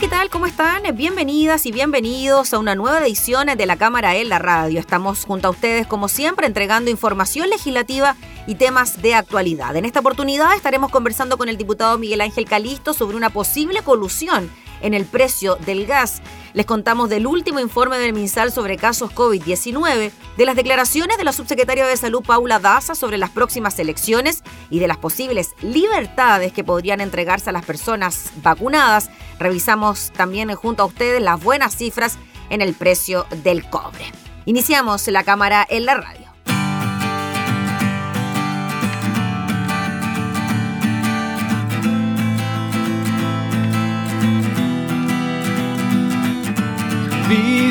¿Qué tal? ¿Cómo están? Bienvenidas y bienvenidos a una nueva edición de la Cámara en la Radio. Estamos junto a ustedes, como siempre, entregando información legislativa y temas de actualidad. En esta oportunidad estaremos conversando con el diputado Miguel Ángel Calisto sobre una posible colusión en el precio del gas. Les contamos del último informe del MinSal sobre casos COVID-19, de las declaraciones de la subsecretaria de Salud Paula Daza sobre las próximas elecciones y de las posibles libertades que podrían entregarse a las personas vacunadas. Revisamos también junto a ustedes las buenas cifras en el precio del cobre. Iniciamos la cámara en la radio.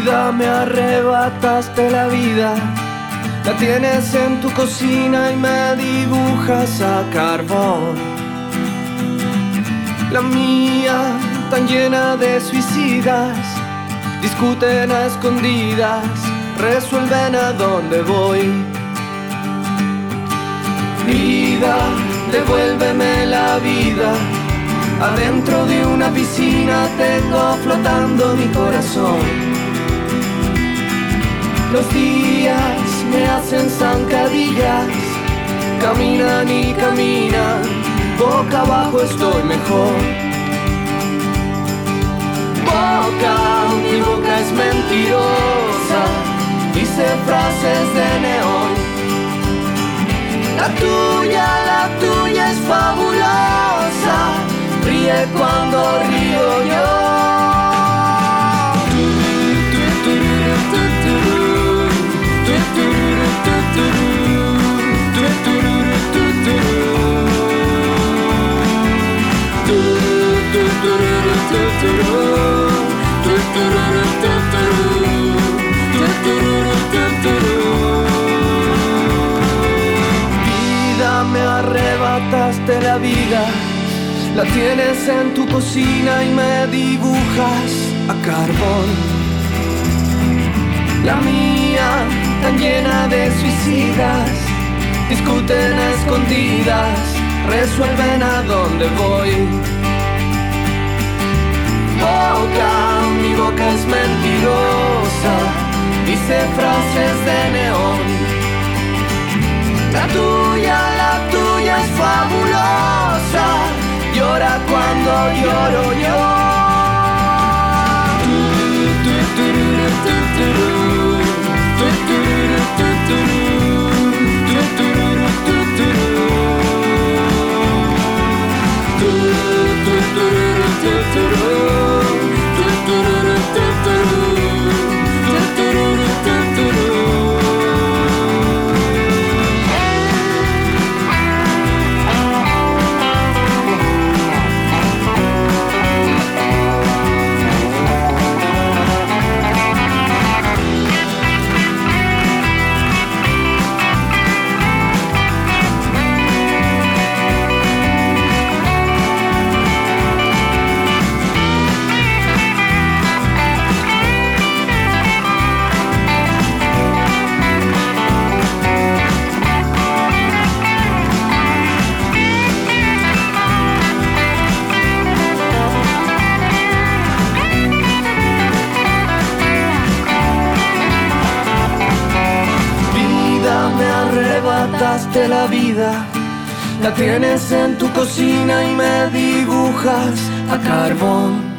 Vida, me arrebataste la vida. La tienes en tu cocina y me dibujas a carbón. La mía, tan llena de suicidas, discuten a escondidas, resuelven a dónde voy. Vida, devuélveme la vida Adentro de una piscina tengo flotando mi corazón. Los días me hacen zancadillas, caminan y caminan, boca abajo estoy mejor. Boca, mi boca es mentirosa, dice frases de neón. La tuya, la tuya es fabulosa ríe cuando río yo. Vida, me arrebataste la vida la tienes en tu cocina y me dibujas a carbón. La mía, tan llena de suicidas, discuten a escondidas, resuelven a dónde voy. Boca, mi boca es mentirosa, dice frases de neón. La tuya, la tuya es fabulosa llora cuando lloro yo. La la tienes en tu cocina y me dibujas a carbón.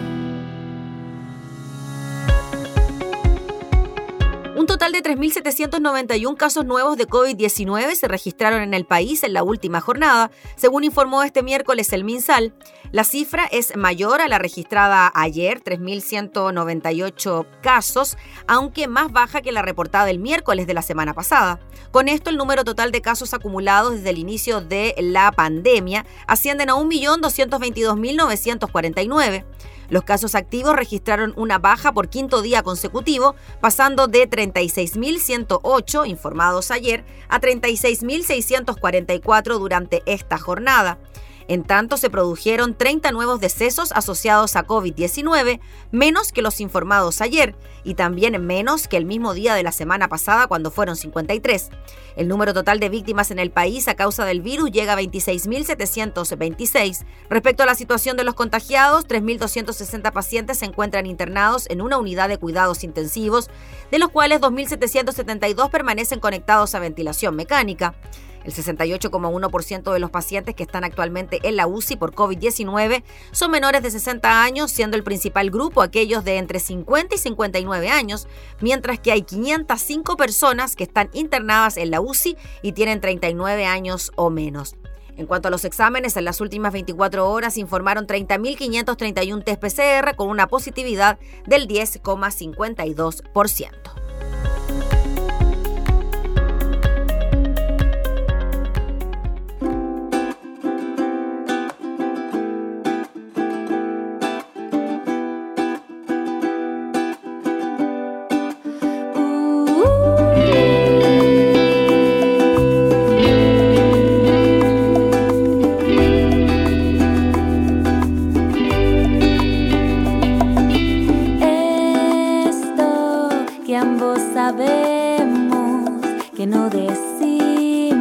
3.791 casos nuevos de COVID-19 se registraron en el país en la última jornada, según informó este miércoles el MinSal. La cifra es mayor a la registrada ayer, 3.198 casos, aunque más baja que la reportada el miércoles de la semana pasada. Con esto, el número total de casos acumulados desde el inicio de la pandemia ascienden a 1.222.949. Los casos activos registraron una baja por quinto día consecutivo, pasando de 36.108 informados ayer a 36.644 durante esta jornada. En tanto, se produjeron 30 nuevos decesos asociados a COVID-19, menos que los informados ayer, y también menos que el mismo día de la semana pasada cuando fueron 53. El número total de víctimas en el país a causa del virus llega a 26.726. Respecto a la situación de los contagiados, 3.260 pacientes se encuentran internados en una unidad de cuidados intensivos, de los cuales 2.772 permanecen conectados a ventilación mecánica. El 68,1% de los pacientes que están actualmente en la UCI por COVID-19 son menores de 60 años, siendo el principal grupo aquellos de entre 50 y 59 años, mientras que hay 505 personas que están internadas en la UCI y tienen 39 años o menos. En cuanto a los exámenes, en las últimas 24 horas informaron 30.531 test PCR con una positividad del 10,52%. sabemos que no decimos,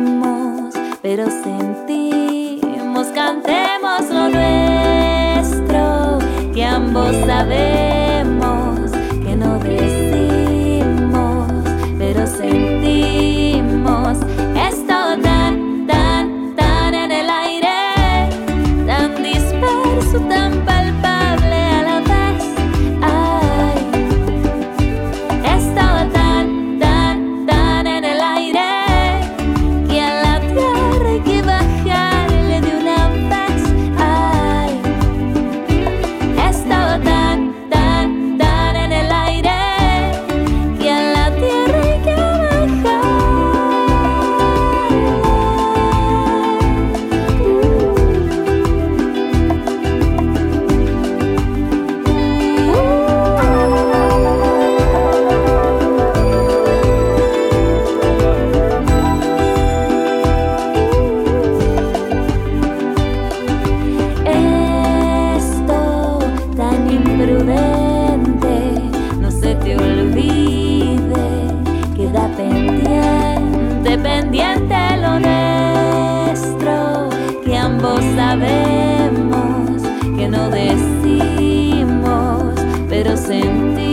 pero sentimos, cantemos lo nuestro, que ambos sabemos. siente lo nuestro, que ambos sabemos que no decimos, pero sentimos.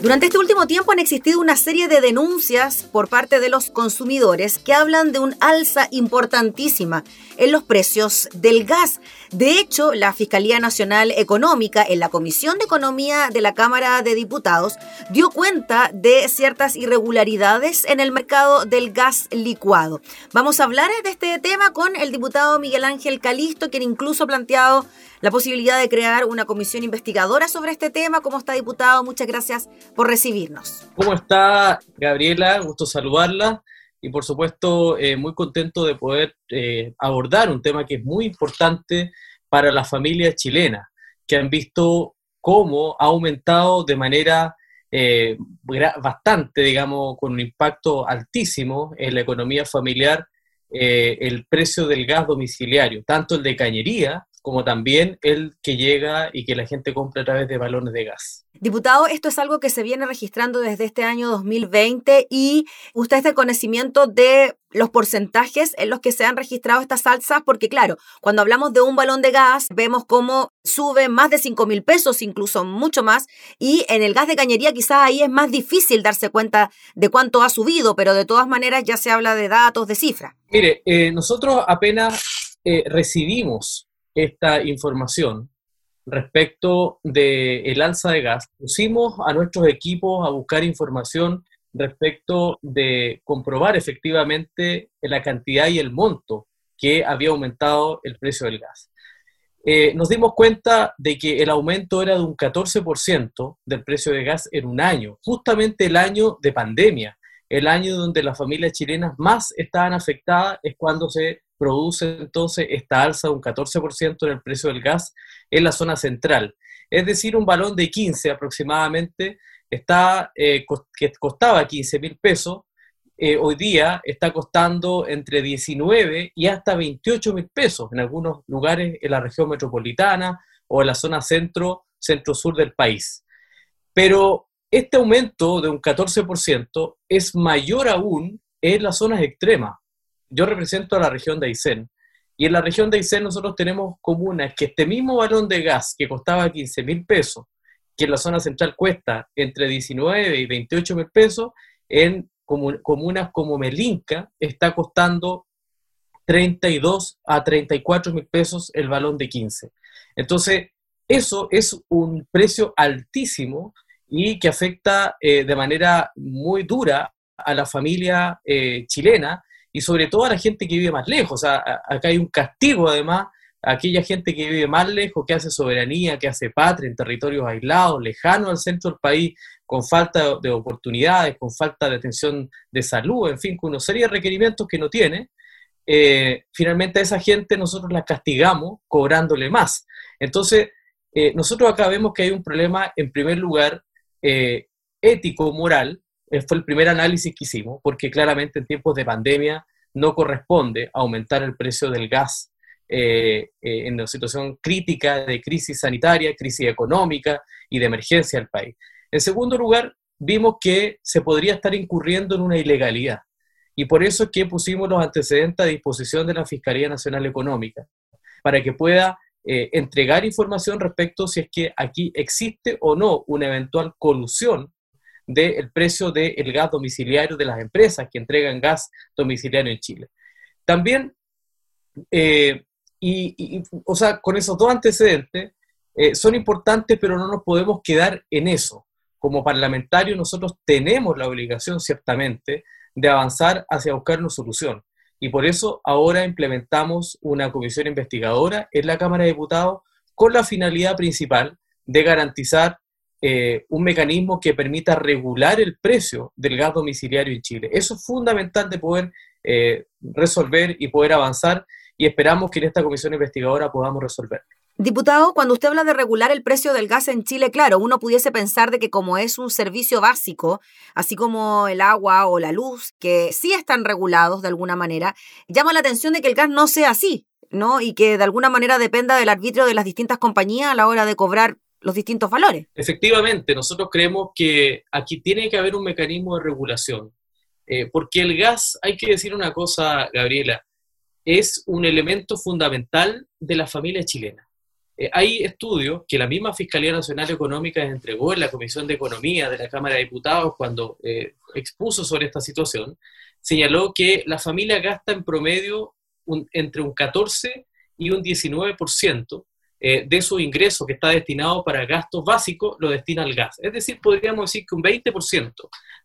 Durante este último tiempo han existido una serie de denuncias por parte de los consumidores que hablan de un alza importantísima en los precios del gas. De hecho, la Fiscalía Nacional Económica en la Comisión de Economía de la Cámara de Diputados dio cuenta de ciertas irregularidades en el mercado del gas licuado. Vamos a hablar de este tema con el diputado Miguel Ángel Calisto, quien incluso ha planteado la posibilidad de crear una comisión investigadora sobre este tema. ¿Cómo está, diputado? Muchas gracias por recibirnos. ¿Cómo está, Gabriela? Gusto saludarla y por supuesto eh, muy contento de poder eh, abordar un tema que es muy importante para las familias chilenas, que han visto cómo ha aumentado de manera eh, bastante, digamos, con un impacto altísimo en la economía familiar el precio del gas domiciliario, tanto el de cañería como también el que llega y que la gente compra a través de balones de gas. Diputado, esto es algo que se viene registrando desde este año 2020 y usted está en conocimiento de los porcentajes en los que se han registrado estas alzas, porque claro, cuando hablamos de un balón de gas, vemos cómo sube más de 5 mil pesos, incluso mucho más, y en el gas de cañería quizás ahí es más difícil darse cuenta de cuánto ha subido, pero de todas maneras ya se habla de datos, de cifras. Mire, eh, nosotros apenas eh, recibimos esta información respecto del el alza de gas. Pusimos a nuestros equipos a buscar información respecto de comprobar efectivamente la cantidad y el monto que había aumentado el precio del gas. Eh, nos dimos cuenta de que el aumento era de un 14% del precio de gas en un año, justamente el año de pandemia, el año donde las familias chilenas más estaban afectadas es cuando se produce entonces esta alza de un 14% en el precio del gas en la zona central. Es decir, un balón de 15 aproximadamente está, eh, que costaba 15 mil pesos, eh, hoy día está costando entre 19 y hasta 28 mil pesos en algunos lugares en la región metropolitana o en la zona centro, centro-sur del país. Pero este aumento de un 14% es mayor aún en las zonas extremas, yo represento a la región de Aysén, y en la región de Aysén nosotros tenemos comunas que este mismo balón de gas que costaba 15 mil pesos, que en la zona central cuesta entre 19 y 28 mil pesos, en comunas como Melinca está costando 32 a 34 mil pesos el balón de 15. Entonces, eso es un precio altísimo y que afecta eh, de manera muy dura a la familia eh, chilena y sobre todo a la gente que vive más lejos. acá hay un castigo además a aquella gente que vive más lejos, que hace soberanía, que hace patria en territorios aislados, lejanos al centro del país, con falta de oportunidades, con falta de atención de salud, en fin, con una serie de requerimientos que no tiene. Eh, finalmente a esa gente nosotros la castigamos cobrándole más. Entonces, eh, nosotros acá vemos que hay un problema, en primer lugar, eh, ético, moral, fue el primer análisis que hicimos, porque claramente en tiempos de pandemia no corresponde aumentar el precio del gas eh, eh, en una situación crítica de crisis sanitaria, crisis económica y de emergencia del país. En segundo lugar, vimos que se podría estar incurriendo en una ilegalidad. Y por eso es que pusimos los antecedentes a disposición de la Fiscalía Nacional Económica, para que pueda entregar información respecto si es que aquí existe o no una eventual colusión del precio del gas domiciliario de las empresas que entregan gas domiciliario en Chile. También, eh, y, o sea, con esos dos antecedentes, eh, son importantes, pero no nos podemos quedar en eso. Como parlamentarios, nosotros tenemos la obligación, ciertamente, de avanzar hacia buscar una solución. Y por eso ahora implementamos una comisión investigadora en la Cámara de Diputados con la finalidad principal de garantizar eh, un mecanismo que permita regular el precio del gas domiciliario en Chile. Eso es fundamental de poder eh, resolver y poder avanzar y esperamos que en esta comisión investigadora podamos resolver. Diputado, cuando usted habla de regular el precio del gas en Chile, claro, uno pudiese pensar de que como es un servicio básico, así como el agua o la luz, que sí están regulados de alguna manera, llama la atención de que el gas no sea así, ¿no? Y que de alguna manera dependa del arbitrio de las distintas compañías a la hora de cobrar los distintos valores. Efectivamente, nosotros creemos que aquí tiene que haber un mecanismo de regulación, eh, porque el gas, hay que decir una cosa, Gabriela, es un elemento fundamental de la familia chilena. Eh, hay estudios que la misma Fiscalía Nacional Económica entregó en la Comisión de Economía de la Cámara de Diputados cuando eh, expuso sobre esta situación, señaló que la familia gasta en promedio entre un 14 y un 19% eh, de su ingreso que está destinado para gastos básicos lo destina al gas. Es decir, podríamos decir que un 20%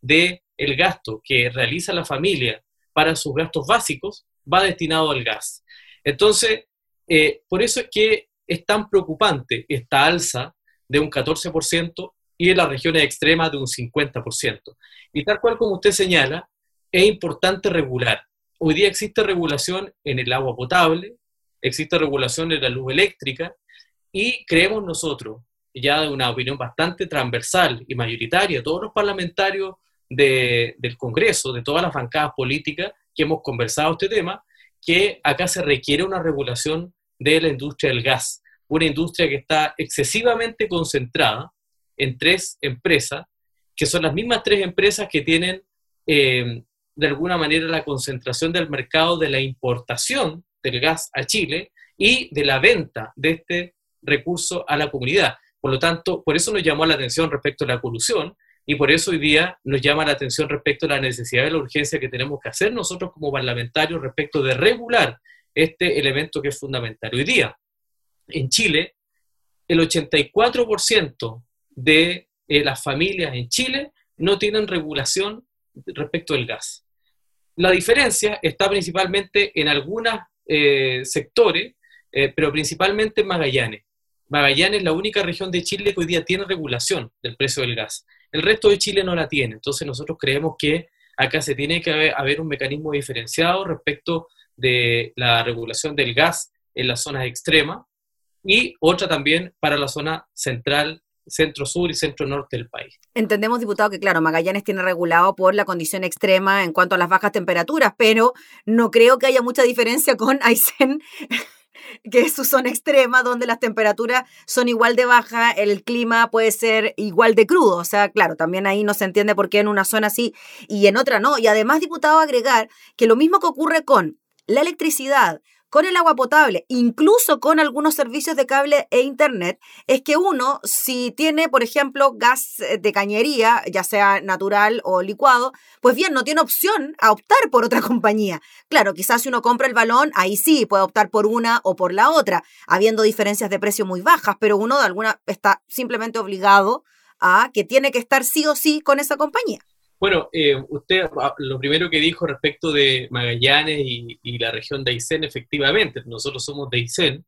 del el gasto que realiza la familia para sus gastos básicos va destinado al gas. Entonces, eh, por eso es que es tan preocupante esta alza de un 14% y en las regiones extremas de un 50%. Y tal cual como usted señala, es importante regular. Hoy día existe regulación en el agua potable, existe regulación en la luz eléctrica y creemos nosotros, ya de una opinión bastante transversal y mayoritaria, todos los parlamentarios del Congreso, de todas las bancadas políticas que hemos conversado este tema, que acá se requiere una regulación de la industria del gas, una industria que está excesivamente concentrada en tres empresas, que son las mismas tres empresas que tienen eh, de alguna manera la concentración del mercado de la importación del gas a Chile y de la venta de este recurso a la comunidad. Por lo tanto, por eso nos llamó la atención respecto a la colusión y por eso hoy día nos llama la atención respecto a la necesidad y la urgencia que tenemos que hacer nosotros como parlamentarios respecto de regular este elemento que es fundamental. Hoy día, en Chile, el 84% de eh, las familias en Chile no tienen regulación respecto del gas. La diferencia está principalmente en algunos eh, sectores, eh, pero principalmente en Magallanes. Magallanes es la única región de Chile que hoy día tiene regulación del precio del gas. El resto de Chile no la tiene. Entonces nosotros creemos que acá se tiene que haber, un mecanismo diferenciado respecto de la regulación del gas en las zonas extremas y otra también para la zona central centro sur y centro norte del país. Entendemos, diputado, que claro, Magallanes tiene regulado por la condición extrema en cuanto a las bajas temperaturas, pero no creo que haya mucha diferencia con Aysén que es su zona extrema, donde las temperaturas son igual de bajas, el clima puede ser igual de crudo. O sea, claro, también ahí no se entiende por qué en una zona sí y en otra no. Y además, diputado, agregar que lo mismo que ocurre con la electricidad, con el agua potable, incluso con algunos servicios de cable e internet, es que uno, si tiene, por ejemplo, gas eh, de cañería, ya sea natural o licuado, pues bien, no tiene opción a optar por otra compañía. Claro, quizás si uno compra el balón, ahí sí puede optar por una o por la otra, habiendo diferencias de precio muy bajas, pero uno de alguna está simplemente obligado a que tiene que estar sí o sí con esa compañía. Bueno, eh, usted ah, lo primero que dijo respecto de Magallanes y, la región de Aysén, efectivamente, nosotros somos de Aysén,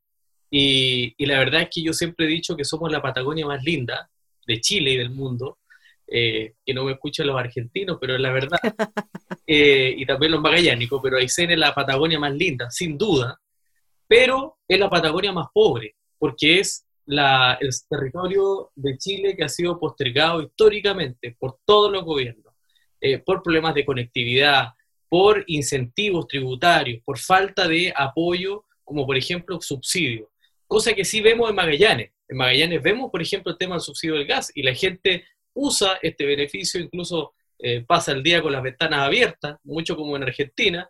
y, la verdad es que yo siempre he dicho que somos la Patagonia más linda de Chile y del mundo, eh, que no me escuchan los argentinos, pero es la verdad, eh, y también los magallánicos, pero Aysén es la Patagonia más linda, sin duda, pero es la Patagonia más pobre, porque es la, el territorio de Chile que ha sido postergado históricamente por todos los gobiernos eh, por problemas de conectividad, por incentivos tributarios, por falta de apoyo, como por ejemplo subsidio. Cosa que sí vemos en Magallanes. En Magallanes vemos, por ejemplo, el tema del subsidio del gas y la gente usa este beneficio, incluso eh, pasa el día con las ventanas abiertas, mucho como en Argentina,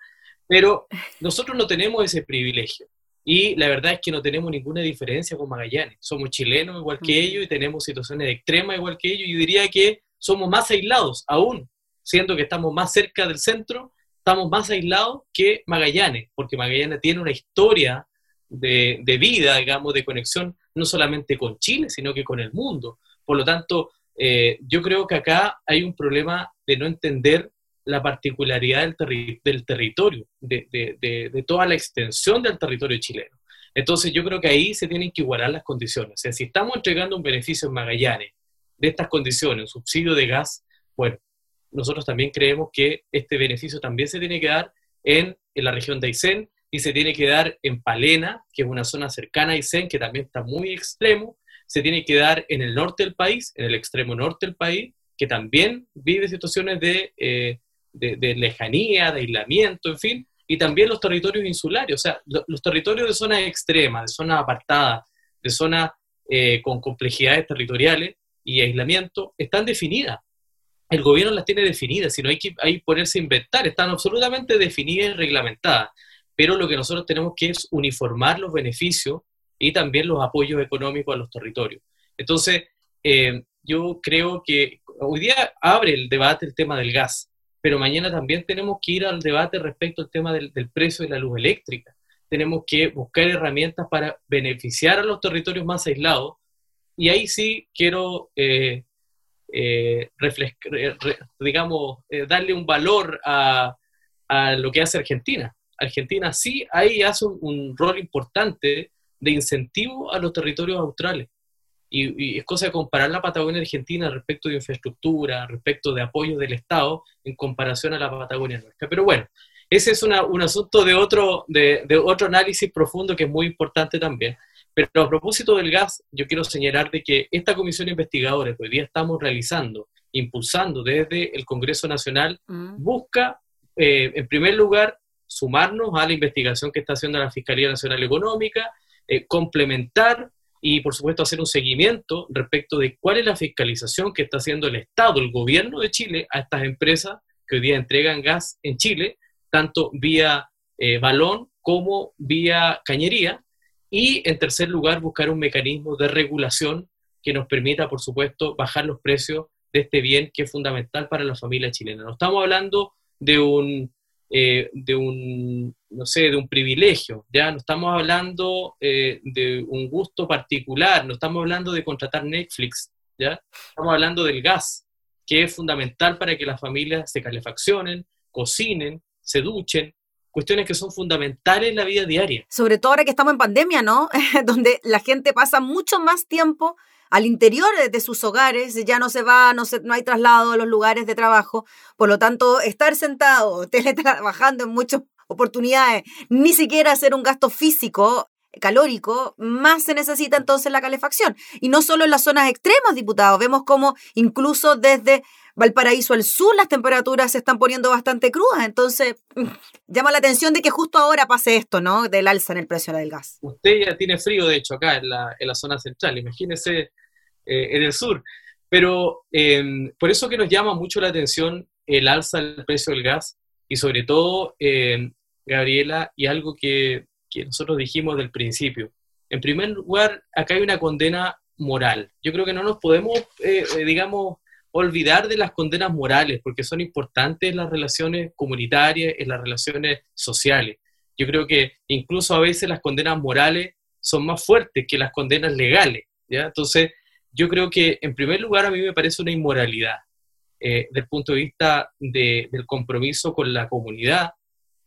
pero nosotros no tenemos ese privilegio. Y la verdad es que no tenemos ninguna diferencia con Magallanes. Somos chilenos igual que ellos y tenemos situaciones extremas igual que ellos. Yo diría que somos más aislados aún siendo que estamos más cerca del centro, estamos más aislados que Magallanes, porque Magallanes tiene una historia de, vida, digamos, de conexión no solamente con Chile, sino que con el mundo. Por lo tanto, eh, yo creo que acá hay un problema de no entender la particularidad del, del territorio, de, de, toda la extensión del territorio chileno. Entonces yo creo que ahí se tienen que igualar las condiciones. O sea, si estamos entregando un beneficio en Magallanes de estas condiciones, un subsidio de gas, bueno, nosotros también creemos que este beneficio también se tiene que dar en, la región de Aysén y se tiene que dar en Palena, que es una zona cercana a Aysén, que también está muy extremo, se tiene que dar en el norte del país, en el extremo norte del país, que también vive situaciones de, eh, de, lejanía, de aislamiento, en fin, y también los territorios insulares, o sea, los territorios de zonas extremas, de zonas apartadas, de zonas eh, con complejidades territoriales y aislamiento, están definidas el gobierno las tiene definidas, sino hay que hay ponerse a inventar, están absolutamente definidas y reglamentadas. Pero lo que nosotros tenemos que es uniformar los beneficios y también los apoyos económicos a los territorios. Entonces, eh, yo creo que hoy día abre el debate el tema del gas, pero mañana también tenemos que ir al debate respecto al tema del, precio de la luz eléctrica. Tenemos que buscar herramientas para beneficiar a los territorios más aislados. Y ahí sí quiero eh, eh, digamos, eh, darle un valor a, lo que hace Argentina. Argentina sí ahí hace un, rol importante de incentivo a los territorios australes. Y, es cosa de comparar la Patagonia Argentina respecto de infraestructura, respecto de apoyo del Estado en comparación a la Patagonia nuestra. Pero bueno, ese es un asunto de otro, de, de, otro análisis profundo que es muy importante también. Pero a propósito del gas, yo quiero señalar de que esta comisión investigadora que hoy día estamos realizando, impulsando desde el Congreso Nacional, mm. busca, eh, en primer lugar, sumarnos a la investigación que está haciendo la Fiscalía Nacional Económica, eh, complementar y, por supuesto, hacer un seguimiento respecto de cuál es la fiscalización que está haciendo el Estado, el gobierno de Chile, a estas empresas que hoy día entregan gas en Chile, tanto vía eh, balón como vía cañería. Y, en tercer lugar, buscar un mecanismo de regulación que nos permita, por supuesto, bajar los precios de este bien que es fundamental para la familia chilena. No estamos hablando de un eh, de un, no sé, de un privilegio, ya no estamos hablando eh, de un gusto particular, no estamos hablando de contratar Netflix, ya estamos hablando del gas, que es fundamental para que las familias se calefaccionen, cocinen, se duchen, cuestiones que son fundamentales en la vida diaria. Sobre todo ahora que estamos en pandemia, ¿no? Donde la gente pasa mucho más tiempo al interior de sus hogares, ya no se va, no, se, no hay traslado a los lugares de trabajo, por lo tanto, estar sentado, teletrabajando en muchas oportunidades, ni siquiera hacer un gasto físico calórico, más se necesita entonces la calefacción. Y no solo en las zonas extremas, diputados, vemos como incluso desde Valparaíso al sur las temperaturas se están poniendo bastante crudas, entonces llama la atención de que justo ahora pase esto, ¿no? Del alza en el precio del gas. Usted ya tiene frío, de hecho, acá en la, zona central, imagínese eh, en el sur. Pero em, por eso que nos llama mucho la atención el alza del precio del gas y sobre todo, em, Gabriela, y algo que, que nosotros dijimos del principio. En primer lugar, acá hay una condena moral. Yo creo que no nos podemos, eh, eh, digamos, olvidar de las condenas morales, porque son importantes en las relaciones comunitarias, en las relaciones sociales. Yo creo que incluso a veces las condenas morales son más fuertes que las condenas legales, ¿ya? Entonces, yo creo que en primer lugar a mí me parece una inmoralidad eh, desde el punto de vista del compromiso con la comunidad,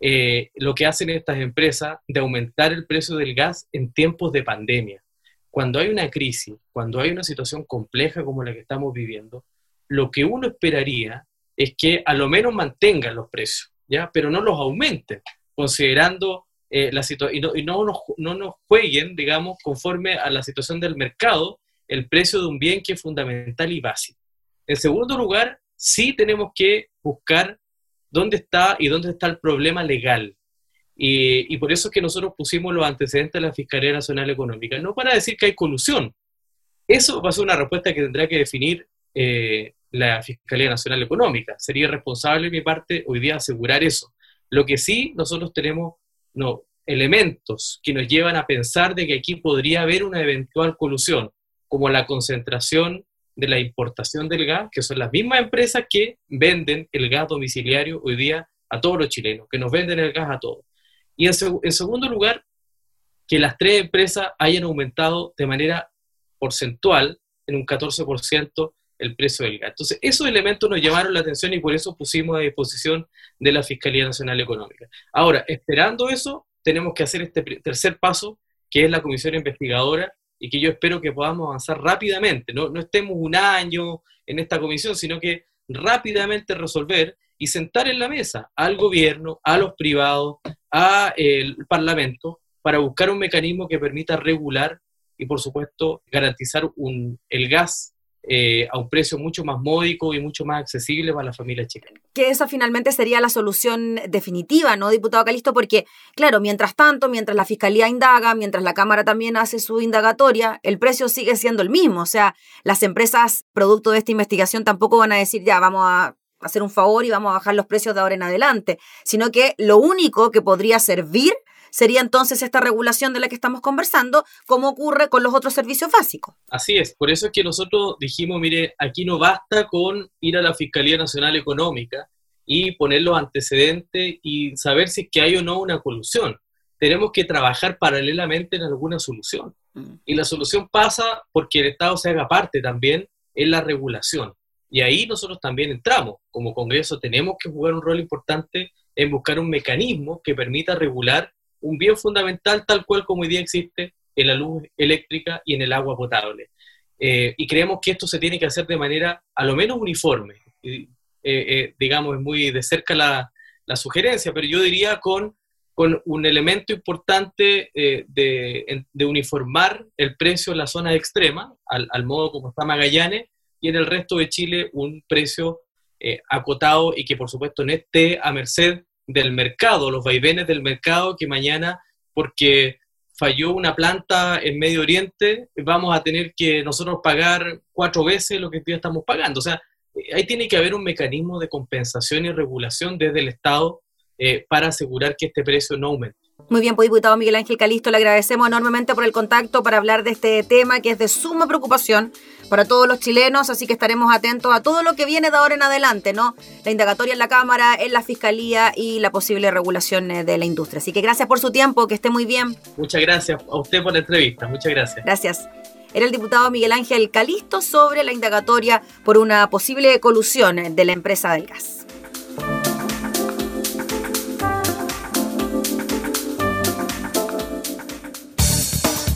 eh, lo que hacen estas empresas de aumentar el precio del gas en tiempos de pandemia. Cuando hay una crisis, cuando hay una situación compleja como la que estamos viviendo, lo que uno esperaría es que a lo menos mantengan los precios, ¿ya? pero no los aumenten, considerando eh, la situación, y, no, y no, nos, no nos jueguen, digamos, conforme a la situación del mercado, el precio de un bien que es fundamental y básico. En segundo lugar, sí tenemos que buscar dónde está y dónde está el problema legal. Y, por eso es que nosotros pusimos los antecedentes de la Fiscalía Nacional Económica, no para decir que hay colusión. Eso va a ser una respuesta que tendrá que definir eh, la Fiscalía Nacional Económica. Sería responsable de mi parte hoy día asegurar eso. Lo que sí nosotros tenemos no, elementos que nos llevan a pensar de que aquí podría haber una eventual colusión como la concentración de la importación del gas, que son las mismas empresas que venden el gas domiciliario hoy día a todos los chilenos, que nos venden el gas a todos. Y en, segundo lugar, que las tres empresas hayan aumentado de manera porcentual en un 14% el precio del gas. Entonces, esos elementos nos llamaron la atención y por eso pusimos a disposición de la Fiscalía Nacional Económica. Ahora, esperando eso, tenemos que hacer este tercer paso, que es la comisión investigadora, y que yo espero que podamos avanzar rápidamente. No, estemos un año en esta comisión, sino que rápidamente resolver y sentar en la mesa al gobierno, a los privados, al Parlamento, para buscar un mecanismo que permita regular y, por supuesto, garantizar un, el gas eh, a un precio mucho más módico y mucho más accesible para la familia chilena. Que esa finalmente sería la solución definitiva, ¿no, diputado Calisto? Porque, claro, mientras tanto, mientras la Fiscalía indaga, mientras la Cámara también hace su indagatoria, el precio sigue siendo el mismo. O sea, las empresas, producto de esta investigación, tampoco van a decir, ya, vamos a hacer un favor y vamos a bajar los precios de ahora en adelante, sino que lo único que podría servir sería entonces esta regulación de la que estamos conversando, como ocurre con los otros servicios básicos. Así es, por eso es que nosotros dijimos, mire, aquí no basta con ir a la Fiscalía Nacional Económica y poner los antecedentes y saber si es que hay o no una colusión. Tenemos que trabajar paralelamente en alguna solución. Mm. Y la solución pasa porque el Estado se haga parte también en la regulación. Y ahí nosotros también entramos. Como Congreso tenemos que jugar un rol importante en buscar un mecanismo que permita regular un bien fundamental tal cual como hoy día existe en la luz eléctrica y en el agua potable. Eh, y creemos que esto se tiene que hacer de manera a lo menos uniforme. digamos, es muy de cerca la, la, sugerencia, pero yo diría con, con un elemento importante de, de, uniformar el precio en la zona extrema, al, al modo como está Magallanes, y en el resto de Chile un precio eh, acotado y que por supuesto no esté a merced del mercado, los vaivenes del mercado que mañana, porque falló una planta en Medio Oriente, vamos a tener que nosotros pagar cuatro veces lo que estamos pagando. O sea, ahí tiene que haber un mecanismo de compensación y regulación desde el Estado eh, para asegurar que este precio no aumente. Muy bien, pues diputado Miguel Ángel Calisto, le agradecemos enormemente por el contacto para hablar de este tema que es de suma preocupación para todos los chilenos, así que estaremos atentos a todo lo que viene de ahora en adelante, ¿no? La indagatoria en la Cámara, en la Fiscalía y la posible regulación eh, de la industria. Así que gracias por su tiempo, que esté muy bien. Muchas gracias a usted por la entrevista, muchas gracias. Gracias. Era el diputado Miguel Ángel Calisto sobre la indagatoria por una posible colusión de la empresa del gas.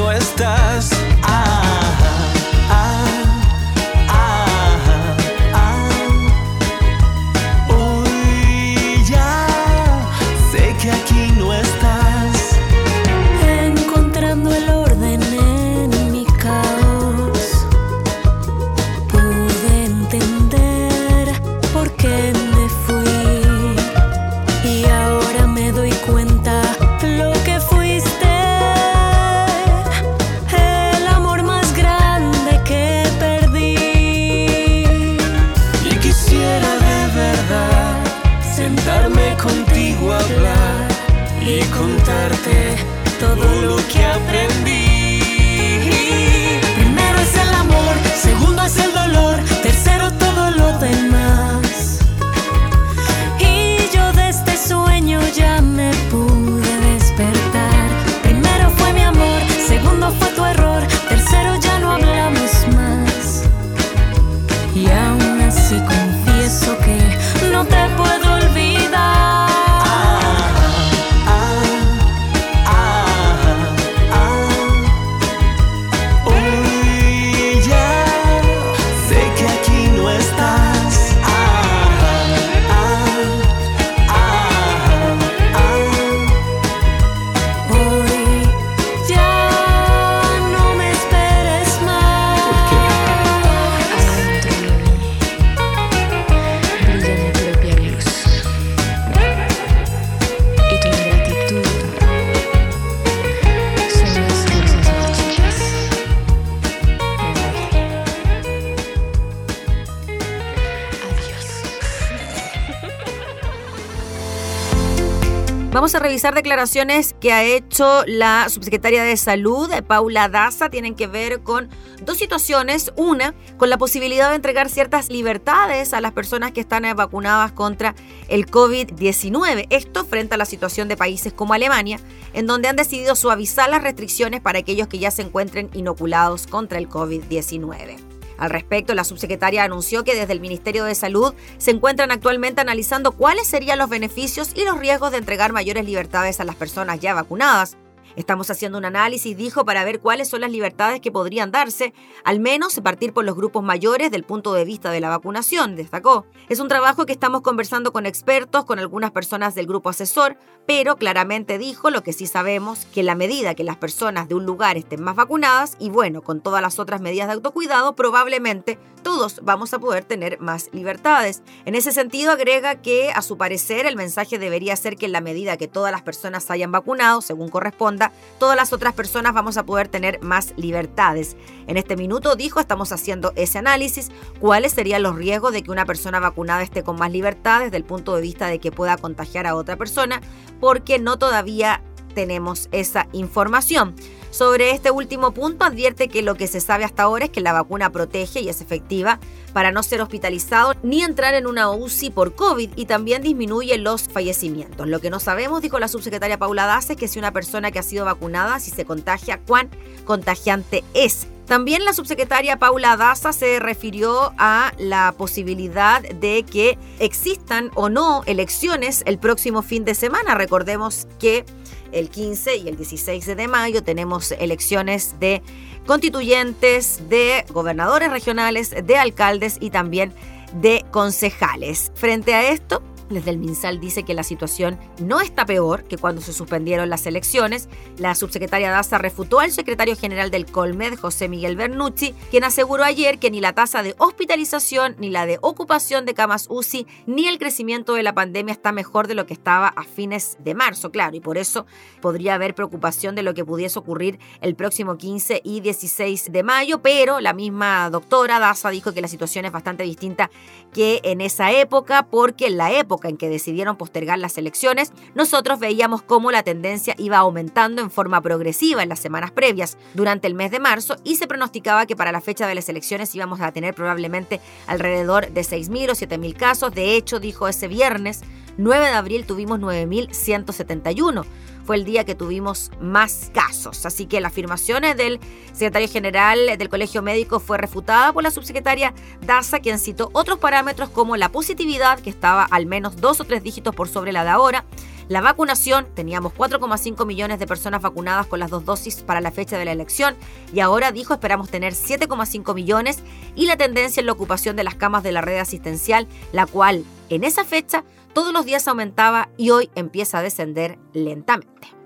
Vamos a revisar declaraciones que ha hecho la subsecretaria de Salud, Paula Daza, tienen que ver con dos situaciones. Una, con la posibilidad de entregar ciertas libertades a las personas que están vacunadas contra el COVID-19. Esto frente a la situación de países como Alemania, en donde han decidido suavizar las restricciones para aquellos que ya se encuentren inoculados contra el COVID-19. Al respecto, la subsecretaria anunció que desde el Ministerio de Salud se encuentran actualmente analizando cuáles serían los beneficios y los riesgos de entregar mayores libertades a las personas ya vacunadas. Estamos haciendo un análisis, dijo, para ver cuáles son las libertades que podrían darse, al menos partir por los grupos mayores del punto de vista de la vacunación, destacó. Es un trabajo que estamos conversando con expertos, con algunas personas del grupo asesor, pero claramente dijo lo que sí sabemos, que la medida que las personas de un lugar estén más vacunadas y bueno, con todas las otras medidas de autocuidado, probablemente todos vamos a poder tener más libertades. En ese sentido, agrega que a su parecer el mensaje debería ser que en la medida que todas las personas hayan vacunado, según todas las otras personas vamos a poder tener más libertades. En este minuto dijo, estamos haciendo ese análisis, cuáles serían los riesgos de que una persona vacunada esté con más libertad desde el punto de vista de que pueda contagiar a otra persona, porque no todavía tenemos esa información. Sobre este último punto advierte que lo que se sabe hasta ahora es que la vacuna protege y es efectiva para no ser hospitalizado ni entrar en una UCI por COVID y también disminuye los fallecimientos. Lo que no sabemos, dijo la subsecretaria Paula Daza, es que si una persona que ha sido vacunada, si se contagia, cuán contagiante es. También la subsecretaria Paula Daza se refirió a la posibilidad de que existan o no elecciones el próximo fin de semana. Recordemos que el 15 y el 16 de mayo tenemos elecciones de constituyentes, de gobernadores regionales, de alcaldes y también de concejales. Frente a esto, desde el MinSal dice que la situación no está peor que cuando se suspendieron las elecciones. La subsecretaria Daza refutó al secretario general del Colmed, José Miguel Bernucci, quien aseguró ayer que ni la tasa de hospitalización, ni la de ocupación de camas UCI, ni el crecimiento de la pandemia está mejor de lo que estaba a fines de marzo, claro, y por eso podría haber preocupación de lo que pudiese ocurrir el próximo 15 y 16 de mayo, pero la misma doctora Daza dijo que la situación es bastante distinta que en esa época, porque en la época en que decidieron postergar las elecciones, nosotros veíamos cómo la tendencia iba aumentando en forma progresiva en las semanas previas durante el mes de marzo y se pronosticaba que para la fecha de las elecciones íbamos a tener probablemente alrededor de 6.000 o 7.000 casos. De hecho, dijo ese viernes 9 de abril tuvimos 9.171 fue el día que tuvimos más casos. Así que la afirmación del secretario general del Colegio Médico fue refutada por la subsecretaria Daza, quien citó otros parámetros como la positividad, que estaba al menos dos o tres dígitos por sobre la de ahora, la vacunación, teníamos 4,5 millones de personas vacunadas con las dos dosis para la fecha de la elección y ahora dijo esperamos tener 7,5 millones y la tendencia en la ocupación de las camas de la red asistencial, la cual en esa fecha todos los días aumentaba y hoy empieza a descender lentamente.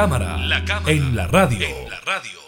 Cámara, la cámara en la radio. En la radio.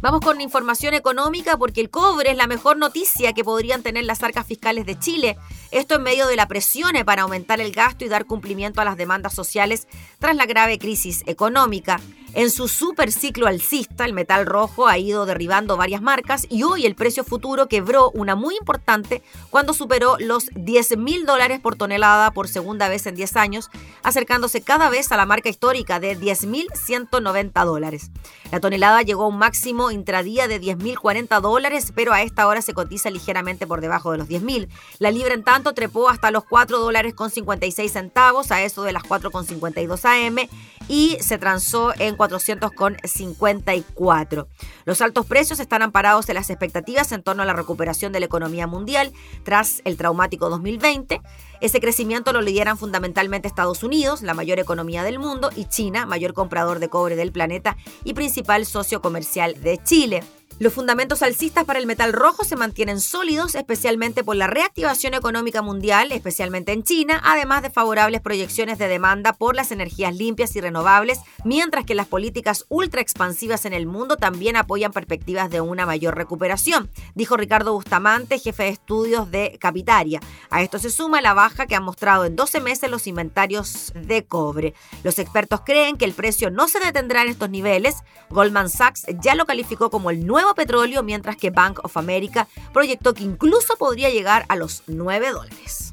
Vamos con información económica porque el cobre es la mejor noticia que podrían tener las arcas fiscales de Chile. Esto en medio de la presión para aumentar el gasto y dar cumplimiento a las demandas sociales tras la grave crisis económica. En su super ciclo alcista, el metal rojo ha ido derribando varias marcas y hoy el precio futuro quebró una muy importante cuando superó los 10 mil dólares por tonelada por segunda vez en 10 años, acercándose cada vez a la marca histórica de 10.190 dólares. La tonelada llegó a un máximo intradía de 10.040 dólares, pero a esta hora se cotiza ligeramente por debajo de los 10.000. La libra, en tanto, trepó hasta los 4 dólares con 56 centavos, a eso de las 4,52 AM, y se transó en 400,54. Los altos precios están amparados en las expectativas en torno a la recuperación de la economía mundial tras el traumático 2020. Ese crecimiento lo lideran fundamentalmente Estados Unidos, la mayor economía del mundo, y China, mayor comprador de cobre del planeta y principal socio comercial de Chile. Los fundamentos alcistas para el metal rojo se mantienen sólidos, especialmente por la reactivación económica mundial, especialmente en China, además de favorables proyecciones de demanda por las energías limpias y renovables, mientras que las políticas ultra expansivas en el mundo también apoyan perspectivas de una mayor recuperación, dijo Ricardo Bustamante, jefe de estudios de Capitaria. A esto se suma la baja que han mostrado en 12 meses los inventarios de cobre. Los expertos creen que el precio no se detendrá en estos niveles. Goldman Sachs ya lo calificó como el nuevo petróleo, mientras que Bank of America proyectó que incluso podría llegar a los 9 dólares.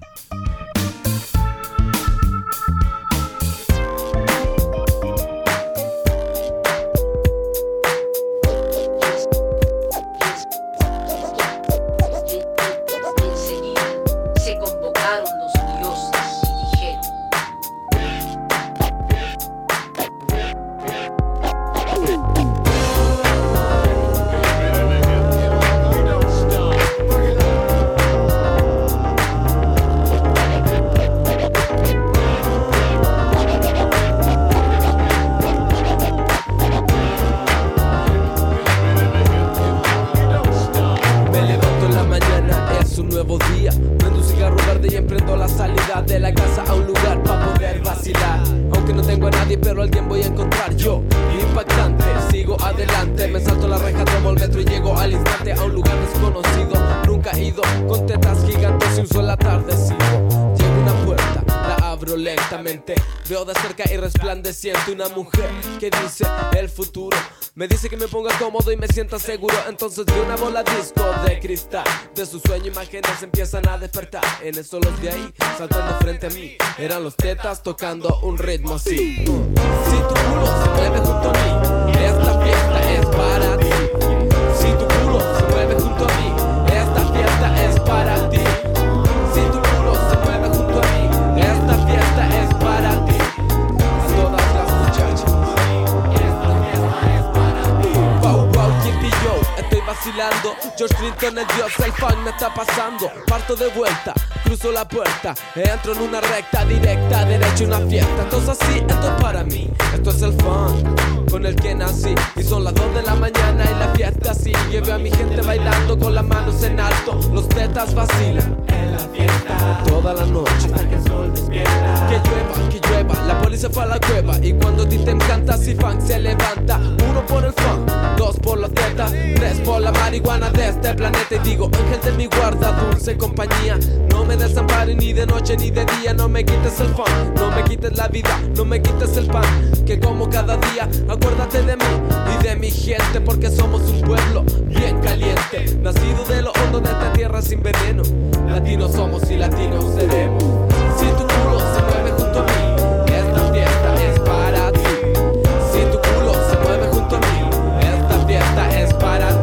Una mujer que dice el futuro. Me dice que me ponga cómodo y me sienta seguro. Entonces vi una bola disco de cristal. De su sueño, imágenes empiezan a despertar. En eso los de ahí, saltando frente a mí. Eran los tetas tocando un ritmo así. Si tu culo se mueve junto a mí, esta fiesta es para ti. Vacilando. George Clinton el dios, el fan me está pasando. Parto de vuelta, cruzo la puerta, entro en una recta directa, derecho una fiesta. Esto es así, esto es para mí, esto es el fun con el que nací. Y son las 2 de la mañana y la fiesta así. Lleve a mi gente bailando con las manos en alto, los tetas vacilan. La fiesta, toda la noche, hasta que el sol despierta. Que llueva, que llueva, la policía fue a la cueva. Y cuando a ti te encanta, si funk se levanta. Uno por el funk, dos por los tetas, tres por la marihuana de este planeta. Y digo, ángel de mi guarda, dulce compañía. No me desampares ni de noche ni de día. No me quites el fun, no me quites la vida, no me quites el pan. Que como cada día, acuérdate de mí y de mi gente. Porque somos un pueblo bien caliente. Nacido de lo hondo de esta tierra sin veneno latinos somos y latinos seremos. Si tu culo se mueve junto a mí, esta fiesta es para ti. Si tu culo se mueve junto a mí, esta fiesta es para ti.